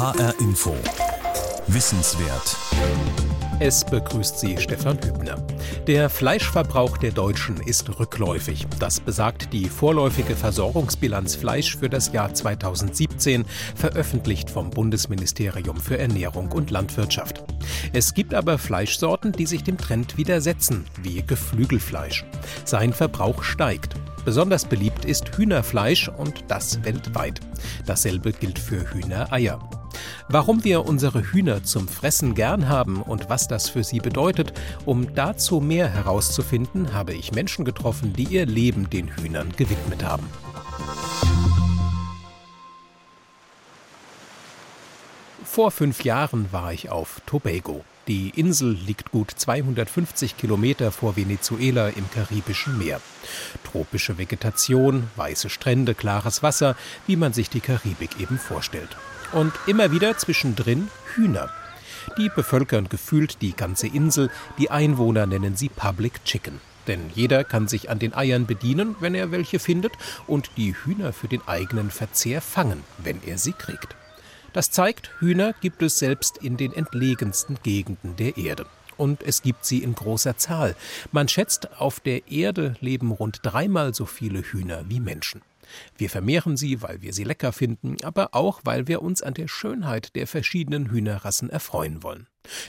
HR Info. Wissenswert. Es begrüßt Sie Stefan Hübner. Der Fleischverbrauch der Deutschen ist rückläufig. Das besagt die vorläufige Versorgungsbilanz Fleisch für das Jahr 2017, veröffentlicht vom Bundesministerium für Ernährung und Landwirtschaft. Es gibt aber Fleischsorten, die sich dem Trend widersetzen, wie Geflügelfleisch. Sein Verbrauch steigt. Besonders beliebt ist Hühnerfleisch und das weltweit. Dasselbe gilt für Hühnereier. Warum wir unsere Hühner zum Fressen gern haben und was das für sie bedeutet, um dazu mehr herauszufinden, habe ich Menschen getroffen, die ihr Leben den Hühnern gewidmet haben. Vor fünf Jahren war ich auf Tobago. Die Insel liegt gut 250 Kilometer vor Venezuela im Karibischen Meer. Tropische Vegetation, weiße Strände, klares Wasser, wie man sich die Karibik eben vorstellt. Und immer wieder zwischendrin Hühner. Die bevölkern gefühlt die ganze Insel, die Einwohner nennen sie Public Chicken. Denn jeder kann sich an den Eiern bedienen, wenn er welche findet, und die Hühner für den eigenen Verzehr fangen, wenn er sie kriegt. Das zeigt, Hühner gibt es selbst in den entlegensten Gegenden der Erde. Und es gibt sie in großer Zahl. Man schätzt, auf der Erde leben rund dreimal so viele Hühner wie Menschen. Wir vermehren sie, weil wir sie lecker finden, aber auch, weil wir uns an der Schönheit der verschiedenen Hühnerrassen erfreuen wollen.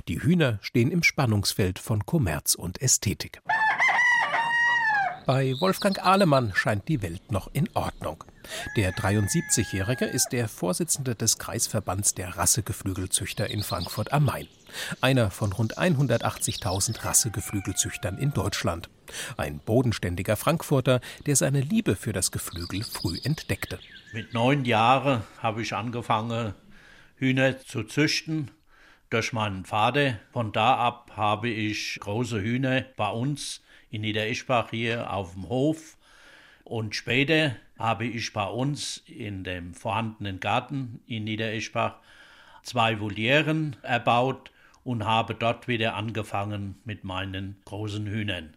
Die Hühner stehen im Spannungsfeld von Kommerz und Ästhetik. Bei Wolfgang Ahlemann scheint die Welt noch in Ordnung. Der 73-Jährige ist der Vorsitzende des Kreisverbands der Rassegeflügelzüchter in Frankfurt am Main. Einer von rund 180.000 Rassegeflügelzüchtern in Deutschland. Ein bodenständiger Frankfurter, der seine Liebe für das Geflügel früh entdeckte. Mit neun Jahren habe ich angefangen, Hühner zu züchten durch meinen Vater. Von da ab habe ich große Hühner bei uns in Niedereschbach hier auf dem Hof. Und später habe ich bei uns in dem vorhandenen Garten in Niedereschbach zwei Volieren erbaut und habe dort wieder angefangen mit meinen großen Hühnern.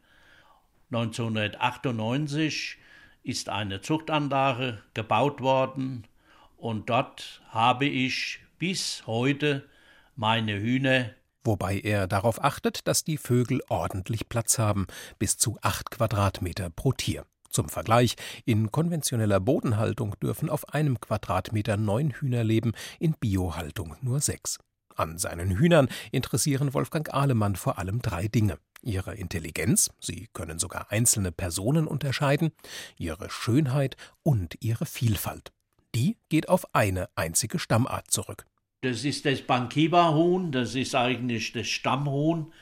1998 ist eine Zuchtanlage gebaut worden und dort habe ich bis heute meine Hühner wobei er darauf achtet, dass die Vögel ordentlich Platz haben, bis zu acht Quadratmeter pro Tier. Zum Vergleich, in konventioneller Bodenhaltung dürfen auf einem Quadratmeter neun Hühner leben, in Biohaltung nur sechs. An seinen Hühnern interessieren Wolfgang Ahlemann vor allem drei Dinge. Ihre Intelligenz, sie können sogar einzelne Personen unterscheiden, ihre Schönheit und ihre Vielfalt. Die geht auf eine einzige Stammart zurück. Das ist das Bankiba-Huhn, das ist eigentlich das Stammhuhn.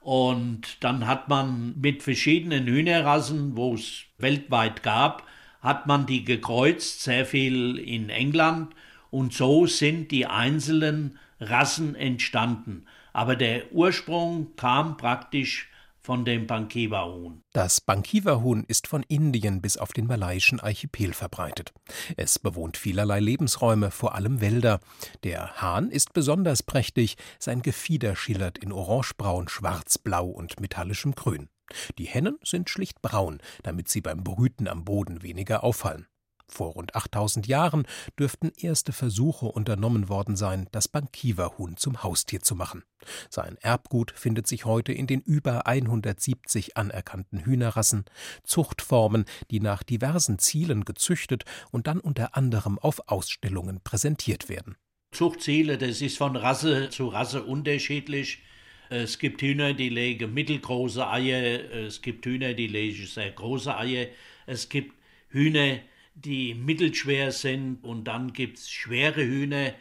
Und dann hat man mit verschiedenen Hühnerrassen, wo es weltweit gab, hat man die gekreuzt, sehr viel in England. Und so sind die einzelnen Rassen entstanden. Aber der Ursprung kam praktisch von dem Bankiva-Huhn. Das Bankiva-Huhn ist von Indien bis auf den malaiischen Archipel verbreitet. Es bewohnt vielerlei Lebensräume, vor allem Wälder. Der Hahn ist besonders prächtig, sein Gefieder schillert in orangebraun, schwarzblau und metallischem Grün. Die Hennen sind schlicht braun, damit sie beim Brüten am Boden weniger auffallen. Vor rund 8000 Jahren dürften erste Versuche unternommen worden sein, das Bankiverhuhn zum Haustier zu machen. Sein Erbgut findet sich heute in den über 170 anerkannten Hühnerrassen, Zuchtformen, die nach diversen Zielen gezüchtet und dann unter anderem auf Ausstellungen präsentiert werden. Zuchtziele, das ist von Rasse zu Rasse unterschiedlich. Es gibt Hühner, die legen mittelgroße Eier, es gibt Hühner, die legen sehr große Eier, es gibt Hühner, die mittelschwer sind und dann gibt es schwere Hühner,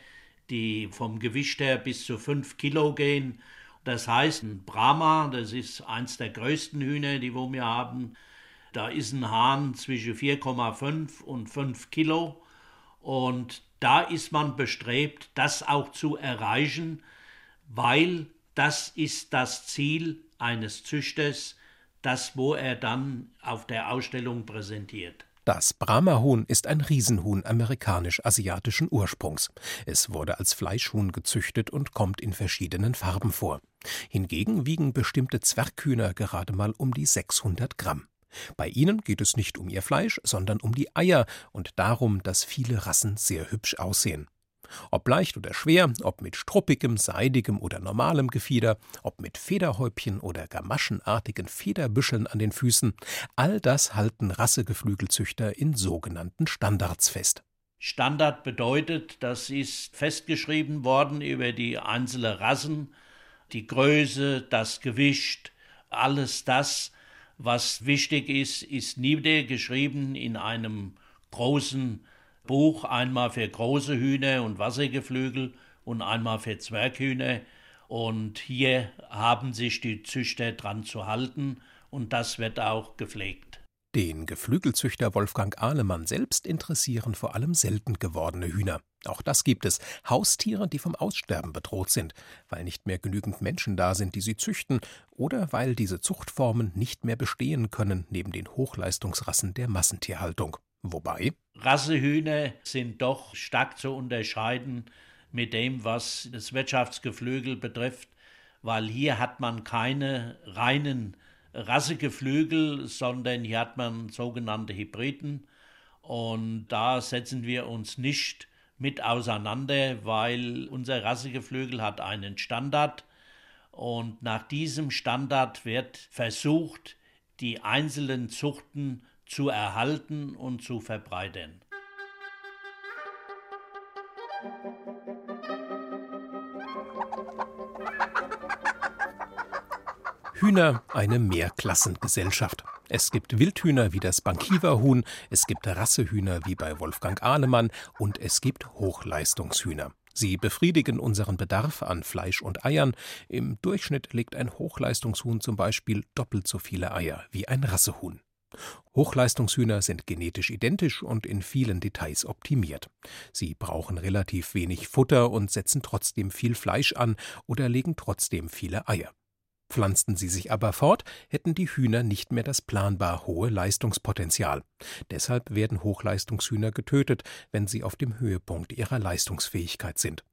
die vom Gewicht her bis zu 5 Kilo gehen. Das heißt, ein Brahma, das ist eins der größten Hühner, die wir haben, da ist ein Hahn zwischen 4,5 und 5 Kilo. Und da ist man bestrebt, das auch zu erreichen, weil das ist das Ziel eines Züchters, das, wo er dann auf der Ausstellung präsentiert. Das Brahma-Huhn ist ein Riesenhuhn amerikanisch-asiatischen Ursprungs. Es wurde als Fleischhuhn gezüchtet und kommt in verschiedenen Farben vor. Hingegen wiegen bestimmte Zwerghühner gerade mal um die 600 Gramm. Bei ihnen geht es nicht um ihr Fleisch, sondern um die Eier und darum, dass viele Rassen sehr hübsch aussehen. Ob leicht oder schwer, ob mit struppigem, seidigem oder normalem Gefieder, ob mit Federhäubchen oder gamaschenartigen Federbüscheln an den Füßen, all das halten Rassegeflügelzüchter in sogenannten Standards fest. Standard bedeutet, das ist festgeschrieben worden über die einzelnen Rassen, die Größe, das Gewicht, alles das, was wichtig ist, ist niedergeschrieben in einem großen Buch, einmal für große Hühner und Wassergeflügel und einmal für Zwerghühner. Und hier haben sich die Züchter dran zu halten und das wird auch gepflegt. Den Geflügelzüchter Wolfgang Ahlemann selbst interessieren vor allem selten gewordene Hühner. Auch das gibt es. Haustiere, die vom Aussterben bedroht sind, weil nicht mehr genügend Menschen da sind, die sie züchten, oder weil diese Zuchtformen nicht mehr bestehen können neben den Hochleistungsrassen der Massentierhaltung. Wobei Rassehühner sind doch stark zu unterscheiden mit dem, was das Wirtschaftsgeflügel betrifft, weil hier hat man keine reinen Rassegeflügel, sondern hier hat man sogenannte Hybriden. Und da setzen wir uns nicht mit auseinander, weil unser Rassegeflügel hat einen Standard. Und nach diesem Standard wird versucht, die einzelnen Zuchten zu erhalten und zu verbreitern. Hühner eine Mehrklassengesellschaft. Es gibt Wildhühner wie das Bankiverhuhn, es gibt Rassehühner wie bei Wolfgang Ahnemann und es gibt Hochleistungshühner. Sie befriedigen unseren Bedarf an Fleisch und Eiern. Im Durchschnitt legt ein Hochleistungshuhn zum Beispiel doppelt so viele Eier wie ein Rassehuhn. Hochleistungshühner sind genetisch identisch und in vielen Details optimiert. Sie brauchen relativ wenig Futter und setzen trotzdem viel Fleisch an oder legen trotzdem viele Eier. Pflanzten sie sich aber fort, hätten die Hühner nicht mehr das planbar hohe Leistungspotenzial. Deshalb werden Hochleistungshühner getötet, wenn sie auf dem Höhepunkt ihrer Leistungsfähigkeit sind.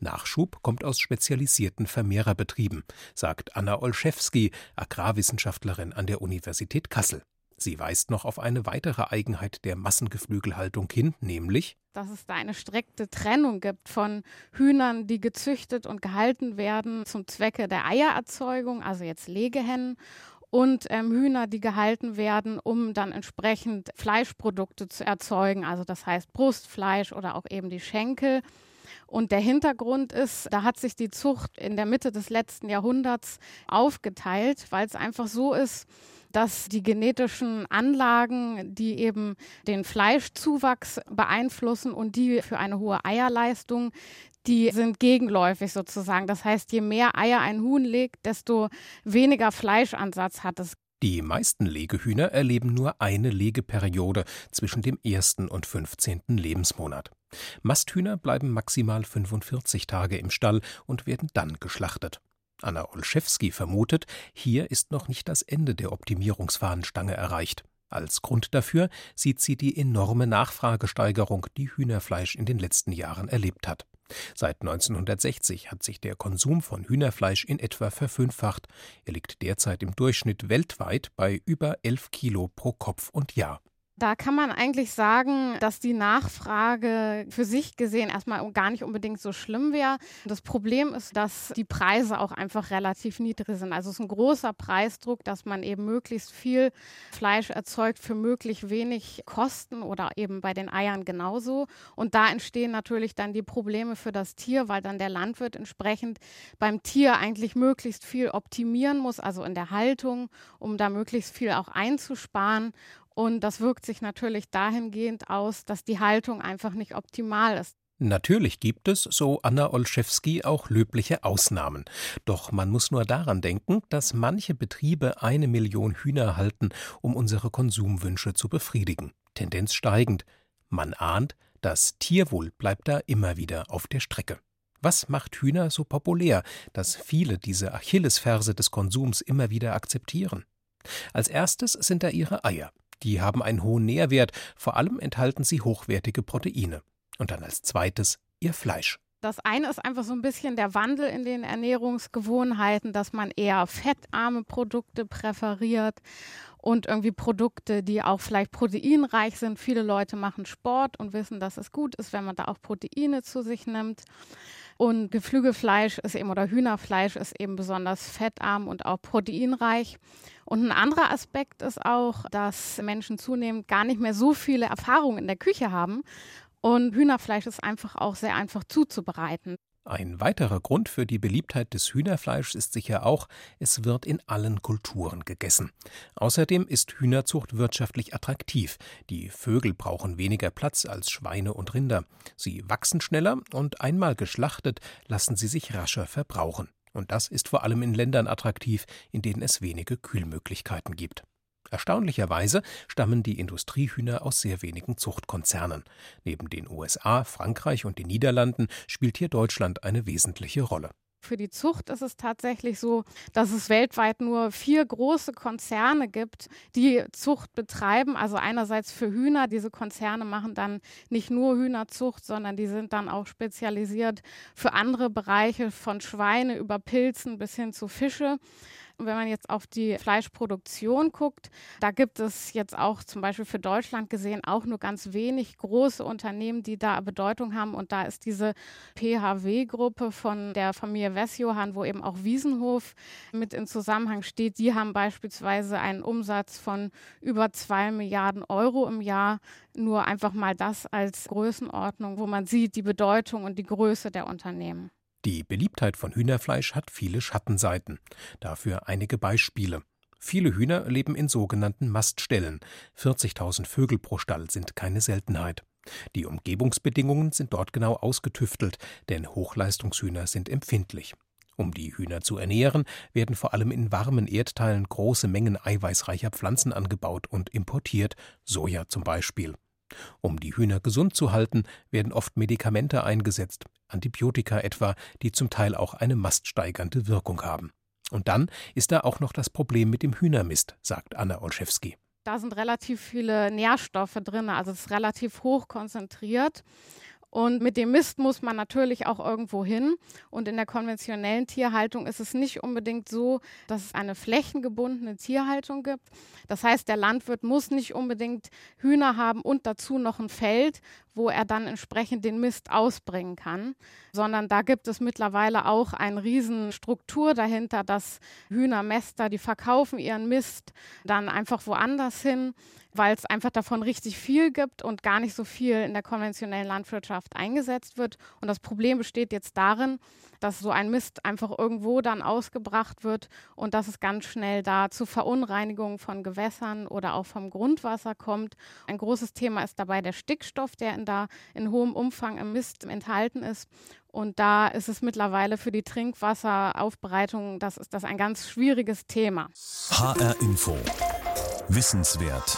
Nachschub kommt aus spezialisierten Vermehrerbetrieben, sagt Anna Olszewski, Agrarwissenschaftlerin an der Universität Kassel. Sie weist noch auf eine weitere Eigenheit der Massengeflügelhaltung hin, nämlich dass es da eine strikte Trennung gibt von Hühnern, die gezüchtet und gehalten werden zum Zwecke der Eiererzeugung, also jetzt Legehennen, und ähm, Hühner, die gehalten werden, um dann entsprechend Fleischprodukte zu erzeugen, also das heißt Brustfleisch oder auch eben die Schenkel. Und der Hintergrund ist, da hat sich die Zucht in der Mitte des letzten Jahrhunderts aufgeteilt, weil es einfach so ist, dass die genetischen Anlagen, die eben den Fleischzuwachs beeinflussen und die für eine hohe Eierleistung, die sind gegenläufig sozusagen. Das heißt, je mehr Eier ein Huhn legt, desto weniger Fleischansatz hat es. Die meisten Legehühner erleben nur eine Legeperiode zwischen dem ersten und 15. Lebensmonat. Masthühner bleiben maximal 45 Tage im Stall und werden dann geschlachtet. Anna Olszewski vermutet, hier ist noch nicht das Ende der Optimierungsfahnenstange erreicht. Als Grund dafür sieht sie die enorme Nachfragesteigerung, die Hühnerfleisch in den letzten Jahren erlebt hat. Seit 1960 hat sich der Konsum von Hühnerfleisch in etwa verfünffacht. Er liegt derzeit im Durchschnitt weltweit bei über 11 Kilo pro Kopf und Jahr. Da kann man eigentlich sagen, dass die Nachfrage für sich gesehen erstmal gar nicht unbedingt so schlimm wäre. Das Problem ist, dass die Preise auch einfach relativ niedrig sind. Also es ist ein großer Preisdruck, dass man eben möglichst viel Fleisch erzeugt für möglichst wenig Kosten oder eben bei den Eiern genauso. Und da entstehen natürlich dann die Probleme für das Tier, weil dann der Landwirt entsprechend beim Tier eigentlich möglichst viel optimieren muss, also in der Haltung, um da möglichst viel auch einzusparen. Und das wirkt sich natürlich dahingehend aus, dass die Haltung einfach nicht optimal ist. Natürlich gibt es, so Anna Olszewski, auch löbliche Ausnahmen. Doch man muss nur daran denken, dass manche Betriebe eine Million Hühner halten, um unsere Konsumwünsche zu befriedigen. Tendenz steigend. Man ahnt, das Tierwohl bleibt da immer wieder auf der Strecke. Was macht Hühner so populär, dass viele diese Achillesferse des Konsums immer wieder akzeptieren? Als erstes sind da ihre Eier. Die haben einen hohen Nährwert, vor allem enthalten sie hochwertige Proteine. Und dann als zweites ihr Fleisch. Das eine ist einfach so ein bisschen der Wandel in den Ernährungsgewohnheiten, dass man eher fettarme Produkte präferiert und irgendwie Produkte, die auch vielleicht proteinreich sind. Viele Leute machen Sport und wissen, dass es gut ist, wenn man da auch Proteine zu sich nimmt. Und Geflügelfleisch ist eben oder Hühnerfleisch ist eben besonders fettarm und auch proteinreich. Und ein anderer Aspekt ist auch, dass Menschen zunehmend gar nicht mehr so viele Erfahrungen in der Küche haben. Und Hühnerfleisch ist einfach auch sehr einfach zuzubereiten. Ein weiterer Grund für die Beliebtheit des Hühnerfleischs ist sicher auch, es wird in allen Kulturen gegessen. Außerdem ist Hühnerzucht wirtschaftlich attraktiv. Die Vögel brauchen weniger Platz als Schweine und Rinder. Sie wachsen schneller und einmal geschlachtet lassen sie sich rascher verbrauchen. Und das ist vor allem in Ländern attraktiv, in denen es wenige Kühlmöglichkeiten gibt. Erstaunlicherweise stammen die Industriehühner aus sehr wenigen Zuchtkonzernen. Neben den USA, Frankreich und den Niederlanden spielt hier Deutschland eine wesentliche Rolle. Für die Zucht ist es tatsächlich so, dass es weltweit nur vier große Konzerne gibt, die Zucht betreiben. Also einerseits für Hühner. Diese Konzerne machen dann nicht nur Hühnerzucht, sondern die sind dann auch spezialisiert für andere Bereiche von Schweine über Pilzen bis hin zu Fische. Wenn man jetzt auf die Fleischproduktion guckt, da gibt es jetzt auch zum Beispiel für Deutschland gesehen auch nur ganz wenig große Unternehmen, die da Bedeutung haben. Und da ist diese PHW-Gruppe von der Familie Wessjohann, wo eben auch Wiesenhof mit in Zusammenhang steht. Die haben beispielsweise einen Umsatz von über zwei Milliarden Euro im Jahr. Nur einfach mal das als Größenordnung, wo man sieht die Bedeutung und die Größe der Unternehmen. Die Beliebtheit von Hühnerfleisch hat viele Schattenseiten. Dafür einige Beispiele. Viele Hühner leben in sogenannten Maststellen. 40.000 Vögel pro Stall sind keine Seltenheit. Die Umgebungsbedingungen sind dort genau ausgetüftelt, denn Hochleistungshühner sind empfindlich. Um die Hühner zu ernähren, werden vor allem in warmen Erdteilen große Mengen eiweißreicher Pflanzen angebaut und importiert, Soja zum Beispiel. Um die Hühner gesund zu halten, werden oft Medikamente eingesetzt, Antibiotika etwa, die zum Teil auch eine maststeigernde Wirkung haben. Und dann ist da auch noch das Problem mit dem Hühnermist, sagt Anna Olszewski. Da sind relativ viele Nährstoffe drin, also es ist relativ hoch konzentriert. Und mit dem Mist muss man natürlich auch irgendwo hin. Und in der konventionellen Tierhaltung ist es nicht unbedingt so, dass es eine flächengebundene Tierhaltung gibt. Das heißt, der Landwirt muss nicht unbedingt Hühner haben und dazu noch ein Feld, wo er dann entsprechend den Mist ausbringen kann, sondern da gibt es mittlerweile auch eine Riesenstruktur dahinter, dass Hühnermäster, die verkaufen ihren Mist dann einfach woanders hin weil es einfach davon richtig viel gibt und gar nicht so viel in der konventionellen Landwirtschaft eingesetzt wird. Und das Problem besteht jetzt darin, dass so ein Mist einfach irgendwo dann ausgebracht wird und dass es ganz schnell da zu Verunreinigungen von Gewässern oder auch vom Grundwasser kommt. Ein großes Thema ist dabei der Stickstoff, der in da in hohem Umfang im Mist enthalten ist. Und da ist es mittlerweile für die Trinkwasseraufbereitung, das ist das ein ganz schwieriges Thema. HR Info. Wissenswert.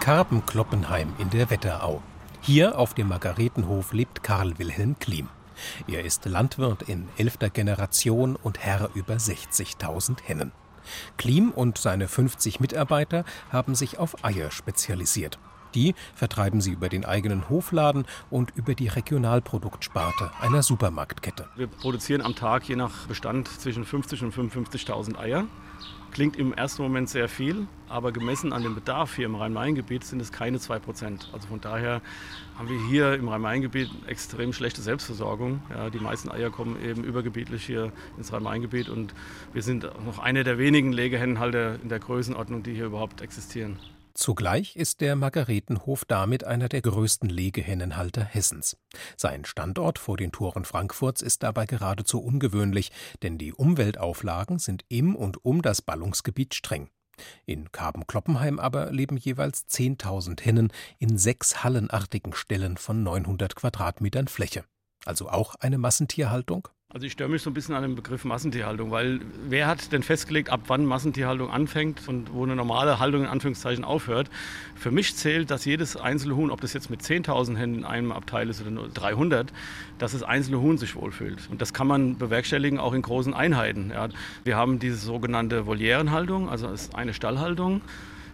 Karpen-Kloppenheim in der Wetterau. Hier auf dem Margaretenhof lebt Karl Wilhelm Klim. Er ist Landwirt in elfter Generation und Herr über 60.000 Hennen. Klim und seine 50 Mitarbeiter haben sich auf Eier spezialisiert. Die vertreiben sie über den eigenen Hofladen und über die Regionalproduktsparte einer Supermarktkette. Wir produzieren am Tag je nach Bestand zwischen 50 und 55.000 Eier. Klingt im ersten Moment sehr viel, aber gemessen an dem Bedarf hier im Rhein-Main-Gebiet sind es keine 2%. Also von daher haben wir hier im Rhein-Main-Gebiet extrem schlechte Selbstversorgung. Ja, die meisten Eier kommen eben übergebietlich hier ins Rhein-Main-Gebiet und wir sind noch eine der wenigen Legehennenhalter in der Größenordnung, die hier überhaupt existieren. Zugleich ist der Margaretenhof damit einer der größten Legehennenhalter Hessens. Sein Standort vor den Toren Frankfurts ist dabei geradezu ungewöhnlich, denn die Umweltauflagen sind im und um das Ballungsgebiet streng. In Karben-Kloppenheim aber leben jeweils 10.000 Hennen in sechs hallenartigen Ställen von 900 Quadratmetern Fläche. Also auch eine Massentierhaltung? Also ich störe mich so ein bisschen an dem Begriff Massentierhaltung, weil wer hat denn festgelegt, ab wann Massentierhaltung anfängt und wo eine normale Haltung in Anführungszeichen aufhört? Für mich zählt, dass jedes einzelne Huhn, ob das jetzt mit 10.000 Händen in einem Abteil ist oder nur 300, dass das einzelne Huhn sich wohlfühlt. Und das kann man bewerkstelligen auch in großen Einheiten. Ja. Wir haben diese sogenannte Volierenhaltung, also ist eine Stallhaltung,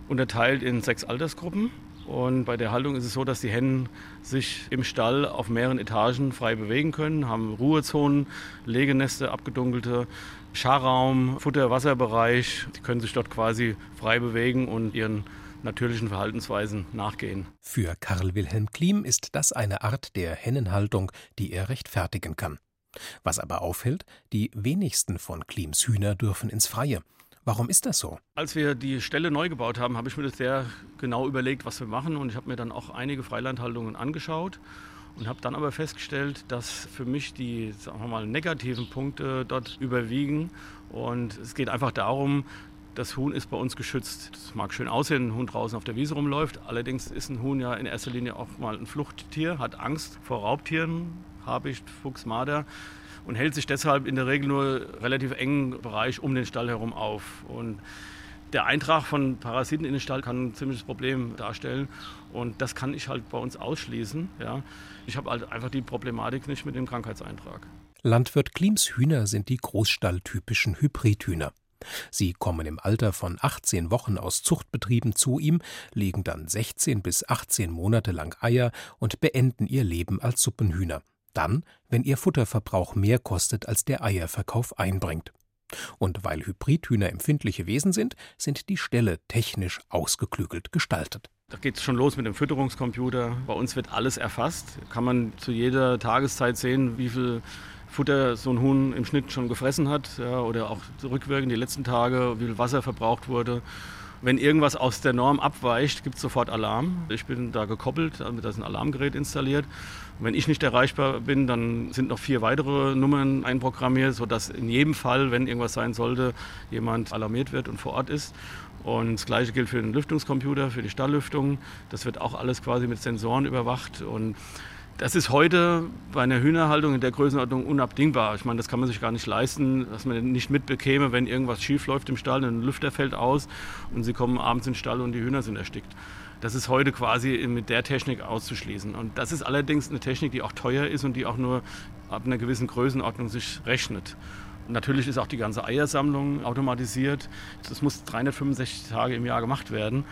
unterteilt in sechs Altersgruppen. Und bei der Haltung ist es so, dass die Hennen sich im Stall auf mehreren Etagen frei bewegen können, haben Ruhezonen, Legeneste, abgedunkelte, Scharraum, Futter-Wasserbereich. Sie können sich dort quasi frei bewegen und ihren natürlichen Verhaltensweisen nachgehen. Für Karl Wilhelm Klim ist das eine Art der Hennenhaltung, die er rechtfertigen kann. Was aber auffällt, die wenigsten von Klims Hühner dürfen ins Freie. Warum ist das so? Als wir die Stelle neu gebaut haben, habe ich mir das sehr genau überlegt, was wir machen. Und ich habe mir dann auch einige Freilandhaltungen angeschaut und habe dann aber festgestellt, dass für mich die sagen wir mal, negativen Punkte dort überwiegen. Und es geht einfach darum, das Huhn ist bei uns geschützt. Das mag schön aussehen, ein Huhn draußen auf der Wiese rumläuft. Allerdings ist ein Huhn ja in erster Linie auch mal ein Fluchttier, hat Angst vor Raubtieren, Habicht, Fuchs, Marder und hält sich deshalb in der Regel nur relativ engen Bereich um den Stall herum auf. Und der Eintrag von Parasiten in den Stall kann ein ziemliches Problem darstellen. Und das kann ich halt bei uns ausschließen. Ja. Ich habe halt einfach die Problematik nicht mit dem Krankheitseintrag. Landwirt Klims Hühner sind die großstalltypischen Hybridhühner. Sie kommen im Alter von 18 Wochen aus Zuchtbetrieben zu ihm, legen dann 16 bis 18 Monate lang Eier und beenden ihr Leben als Suppenhühner dann, wenn ihr Futterverbrauch mehr kostet, als der Eierverkauf einbringt. Und weil Hybridhühner empfindliche Wesen sind, sind die Ställe technisch ausgeklügelt gestaltet. Da geht es schon los mit dem Fütterungscomputer. Bei uns wird alles erfasst. Kann man zu jeder Tageszeit sehen, wie viel Futter so ein Huhn im Schnitt schon gefressen hat ja, oder auch rückwirkend die letzten Tage, wie viel Wasser verbraucht wurde. Wenn irgendwas aus der Norm abweicht, gibt es sofort Alarm. Ich bin da gekoppelt, da ist ein Alarmgerät installiert. Und wenn ich nicht erreichbar bin, dann sind noch vier weitere Nummern einprogrammiert, sodass in jedem Fall, wenn irgendwas sein sollte, jemand alarmiert wird und vor Ort ist. Und das Gleiche gilt für den Lüftungscomputer, für die Stalllüftung. Das wird auch alles quasi mit Sensoren überwacht. Und das ist heute bei einer Hühnerhaltung in der Größenordnung unabdingbar. Ich meine, das kann man sich gar nicht leisten, dass man nicht mitbekäme, wenn irgendwas schief läuft im Stall, ein Lüfter fällt aus und sie kommen abends in den Stall und die Hühner sind erstickt. Das ist heute quasi mit der Technik auszuschließen. Und das ist allerdings eine Technik, die auch teuer ist und die auch nur ab einer gewissen Größenordnung sich rechnet. Natürlich ist auch die ganze Eiersammlung automatisiert. Das muss 365 Tage im Jahr gemacht werden.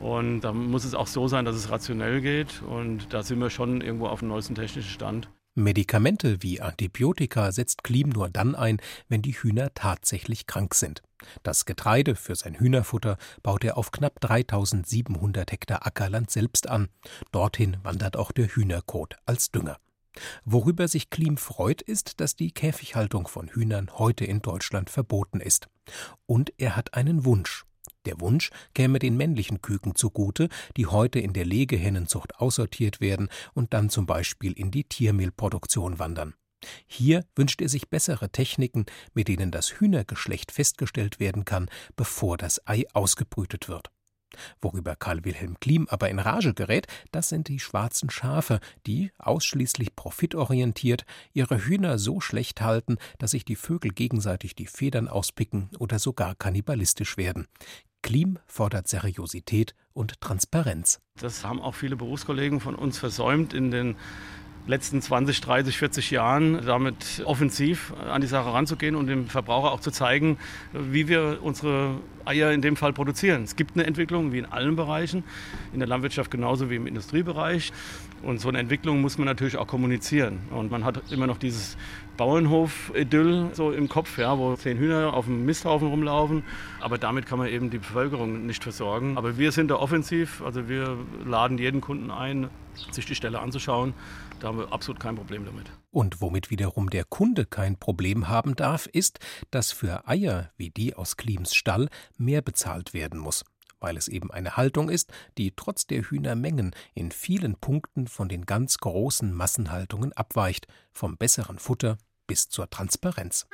Und da muss es auch so sein, dass es rationell geht. Und da sind wir schon irgendwo auf dem neuesten technischen Stand. Medikamente wie Antibiotika setzt Klim nur dann ein, wenn die Hühner tatsächlich krank sind. Das Getreide für sein Hühnerfutter baut er auf knapp 3700 Hektar Ackerland selbst an. Dorthin wandert auch der Hühnerkot als Dünger. Worüber sich Klim freut, ist, dass die Käfighaltung von Hühnern heute in Deutschland verboten ist. Und er hat einen Wunsch. Der Wunsch käme den männlichen Küken zugute, die heute in der Legehennenzucht aussortiert werden und dann zum Beispiel in die Tiermehlproduktion wandern. Hier wünscht er sich bessere Techniken, mit denen das Hühnergeschlecht festgestellt werden kann, bevor das Ei ausgebrütet wird. Worüber Karl Wilhelm Klim aber in Rage gerät, das sind die schwarzen Schafe, die, ausschließlich profitorientiert, ihre Hühner so schlecht halten, dass sich die Vögel gegenseitig die Federn auspicken oder sogar kannibalistisch werden. Klim fordert Seriosität und Transparenz. Das haben auch viele Berufskollegen von uns versäumt in den letzten 20, 30, 40 Jahren damit offensiv an die Sache ranzugehen und dem Verbraucher auch zu zeigen, wie wir unsere Eier in dem Fall produzieren. Es gibt eine Entwicklung, wie in allen Bereichen, in der Landwirtschaft genauso wie im Industriebereich. Und so eine Entwicklung muss man natürlich auch kommunizieren. Und man hat immer noch dieses Bauernhof-Idyll so im Kopf, ja, wo zehn Hühner auf dem Misthaufen rumlaufen. Aber damit kann man eben die Bevölkerung nicht versorgen. Aber wir sind da offensiv, also wir laden jeden Kunden ein, sich die Stelle anzuschauen. Da haben wir absolut kein Problem damit. Und womit wiederum der Kunde kein Problem haben darf, ist, dass für Eier wie die aus Klims Stall mehr bezahlt werden muss weil es eben eine Haltung ist, die trotz der Hühnermengen in vielen Punkten von den ganz großen Massenhaltungen abweicht, vom besseren Futter bis zur Transparenz.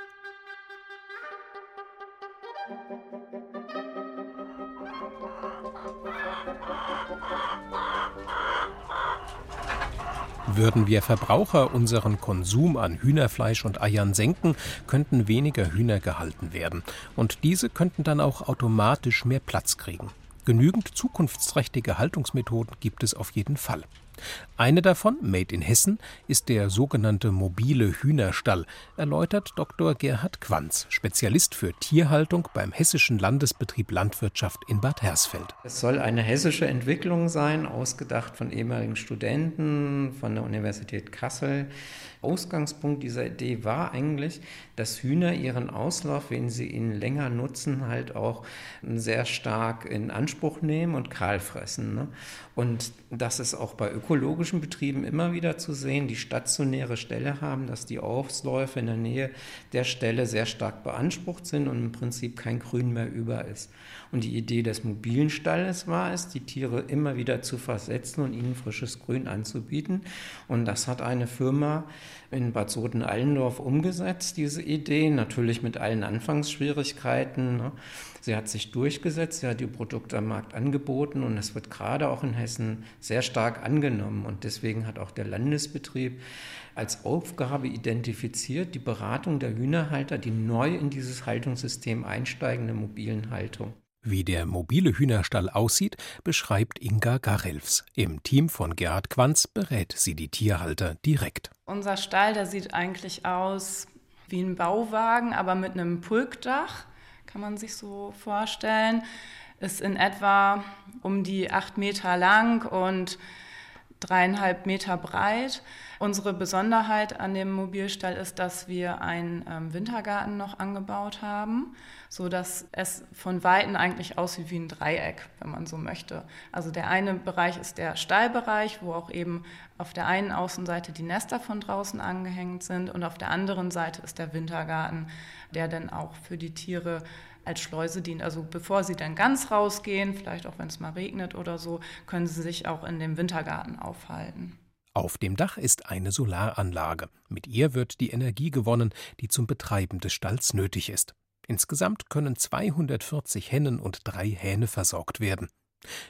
Würden wir Verbraucher unseren Konsum an Hühnerfleisch und Eiern senken, könnten weniger Hühner gehalten werden. Und diese könnten dann auch automatisch mehr Platz kriegen. Genügend zukunftsträchtige Haltungsmethoden gibt es auf jeden Fall. Eine davon, Made in Hessen, ist der sogenannte mobile Hühnerstall, erläutert Dr. Gerhard Quanz, Spezialist für Tierhaltung beim Hessischen Landesbetrieb Landwirtschaft in Bad Hersfeld. Es soll eine hessische Entwicklung sein, ausgedacht von ehemaligen Studenten von der Universität Kassel. Ausgangspunkt dieser Idee war eigentlich, dass Hühner ihren Auslauf, wenn sie ihn länger nutzen, halt auch sehr stark in Anspruch nehmen und kahl fressen. Ne? Und das ist auch bei ökologischen Betrieben immer wieder zu sehen, die stationäre Stelle haben, dass die Ausläufe in der Nähe der Stelle sehr stark beansprucht sind und im Prinzip kein Grün mehr über ist. Und die Idee des mobilen Stalles war es, die Tiere immer wieder zu versetzen und ihnen frisches Grün anzubieten. Und das hat eine Firma in Bad Soden-Allendorf umgesetzt, diese Idee, natürlich mit allen Anfangsschwierigkeiten. Ne? Sie hat sich durchgesetzt, sie hat die Produkte am Markt angeboten und es wird gerade auch in Hessen sehr stark angenommen. Und deswegen hat auch der Landesbetrieb als Aufgabe identifiziert, die Beratung der Hühnerhalter, die neu in dieses Haltungssystem einsteigen, der mobilen Haltung. Wie der mobile Hühnerstall aussieht, beschreibt Inga Garelfs. Im Team von Gerhard Quanz berät sie die Tierhalter direkt. Unser Stall, der sieht eigentlich aus wie ein Bauwagen, aber mit einem Pulkdach, kann man sich so vorstellen. Ist in etwa um die acht Meter lang und dreieinhalb Meter breit. Unsere Besonderheit an dem Mobilstall ist, dass wir einen ähm, Wintergarten noch angebaut haben, so dass es von Weitem eigentlich aussieht wie ein Dreieck, wenn man so möchte. Also der eine Bereich ist der Stallbereich, wo auch eben auf der einen Außenseite die Nester von draußen angehängt sind und auf der anderen Seite ist der Wintergarten, der dann auch für die Tiere als Schleuse dient. Also bevor sie dann ganz rausgehen, vielleicht auch wenn es mal regnet oder so, können sie sich auch in dem Wintergarten aufhalten. Auf dem Dach ist eine Solaranlage. Mit ihr wird die Energie gewonnen, die zum Betreiben des Stalls nötig ist. Insgesamt können 240 Hennen und drei Hähne versorgt werden.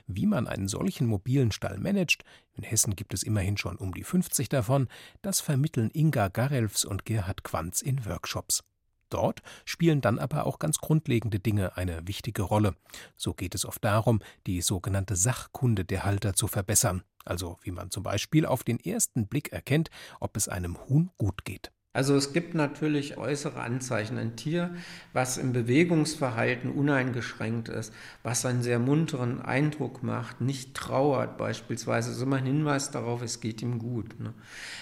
Wie man einen solchen mobilen Stall managt, in Hessen gibt es immerhin schon um die 50 davon, das vermitteln Inga Garelfs und Gerhard Quanz in Workshops. Dort spielen dann aber auch ganz grundlegende Dinge eine wichtige Rolle. So geht es oft darum, die sogenannte Sachkunde der Halter zu verbessern, also wie man zum Beispiel auf den ersten Blick erkennt, ob es einem Huhn gut geht. Also es gibt natürlich äußere Anzeichen. Ein Tier, was im Bewegungsverhalten uneingeschränkt ist, was einen sehr munteren Eindruck macht, nicht trauert beispielsweise, ist immer ein Hinweis darauf, es geht ihm gut. Ne?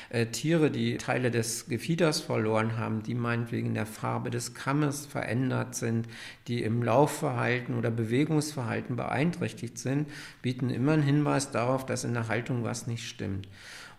Äh, Tiere, die Teile des Gefieders verloren haben, die meinetwegen in der Farbe des Kammes verändert sind, die im Laufverhalten oder Bewegungsverhalten beeinträchtigt sind, bieten immer einen Hinweis darauf, dass in der Haltung was nicht stimmt.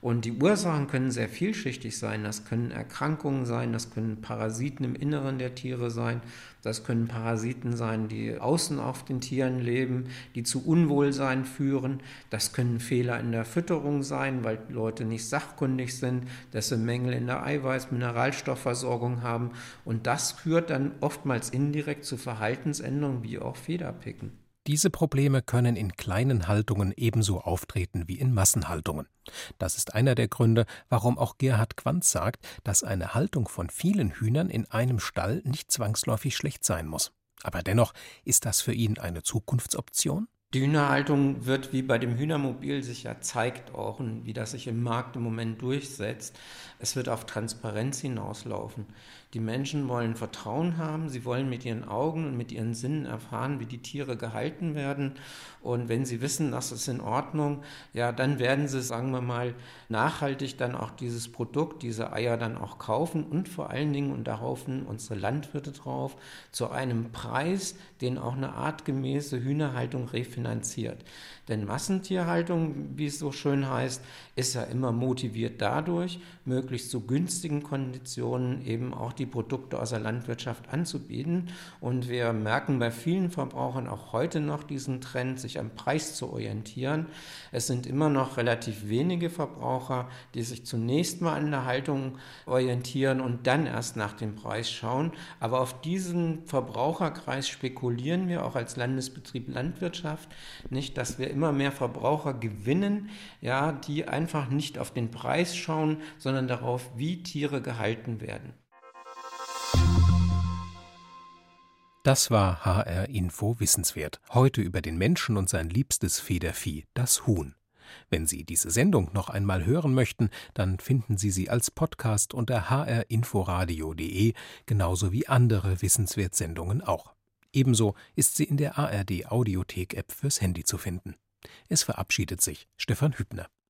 Und die Ursachen können sehr vielschichtig sein. Das können Erkrankungen sein, das können Parasiten im Inneren der Tiere sein, das können Parasiten sein, die außen auf den Tieren leben, die zu Unwohlsein führen. Das können Fehler in der Fütterung sein, weil Leute nicht sachkundig sind, dass sie Mängel in der Eiweiß-Mineralstoffversorgung haben. Und das führt dann oftmals indirekt zu Verhaltensänderungen wie auch Federpicken. Diese Probleme können in kleinen Haltungen ebenso auftreten wie in Massenhaltungen. Das ist einer der Gründe, warum auch Gerhard Quanz sagt, dass eine Haltung von vielen Hühnern in einem Stall nicht zwangsläufig schlecht sein muss. Aber dennoch ist das für ihn eine Zukunftsoption? Die Hühnerhaltung wird wie bei dem Hühnermobil sich ja zeigt auch und wie das sich im Markt im Moment durchsetzt. Es wird auf Transparenz hinauslaufen. Die Menschen wollen Vertrauen haben, sie wollen mit ihren Augen und mit ihren Sinnen erfahren, wie die Tiere gehalten werden. Und wenn sie wissen, das ist in Ordnung, ja, dann werden sie, sagen wir mal, nachhaltig dann auch dieses Produkt, diese Eier dann auch kaufen und vor allen Dingen, und da hoffen unsere Landwirte drauf, zu einem Preis, den auch eine artgemäße Hühnerhaltung refinanziert. Denn Massentierhaltung, wie es so schön heißt, ist ja immer motiviert dadurch, möglichst zu günstigen Konditionen eben auch die Produkte aus der Landwirtschaft anzubieten. Und wir merken bei vielen Verbrauchern auch heute noch diesen Trend, sich am Preis zu orientieren. Es sind immer noch relativ wenige Verbraucher, die sich zunächst mal an der Haltung orientieren und dann erst nach dem Preis schauen. Aber auf diesen Verbraucherkreis spekulieren wir auch als Landesbetrieb Landwirtschaft nicht, dass wir immer mehr Verbraucher gewinnen, ja, die einfach nicht auf den Preis schauen, sondern darauf, wie Tiere gehalten werden. Das war HR Info Wissenswert. Heute über den Menschen und sein liebstes Federvieh, das Huhn. Wenn Sie diese Sendung noch einmal hören möchten, dann finden Sie sie als Podcast unter hrinforadio.de, genauso wie andere Wissenswertsendungen auch. Ebenso ist sie in der ARD Audiothek App fürs Handy zu finden. Es verabschiedet sich Stefan Hübner.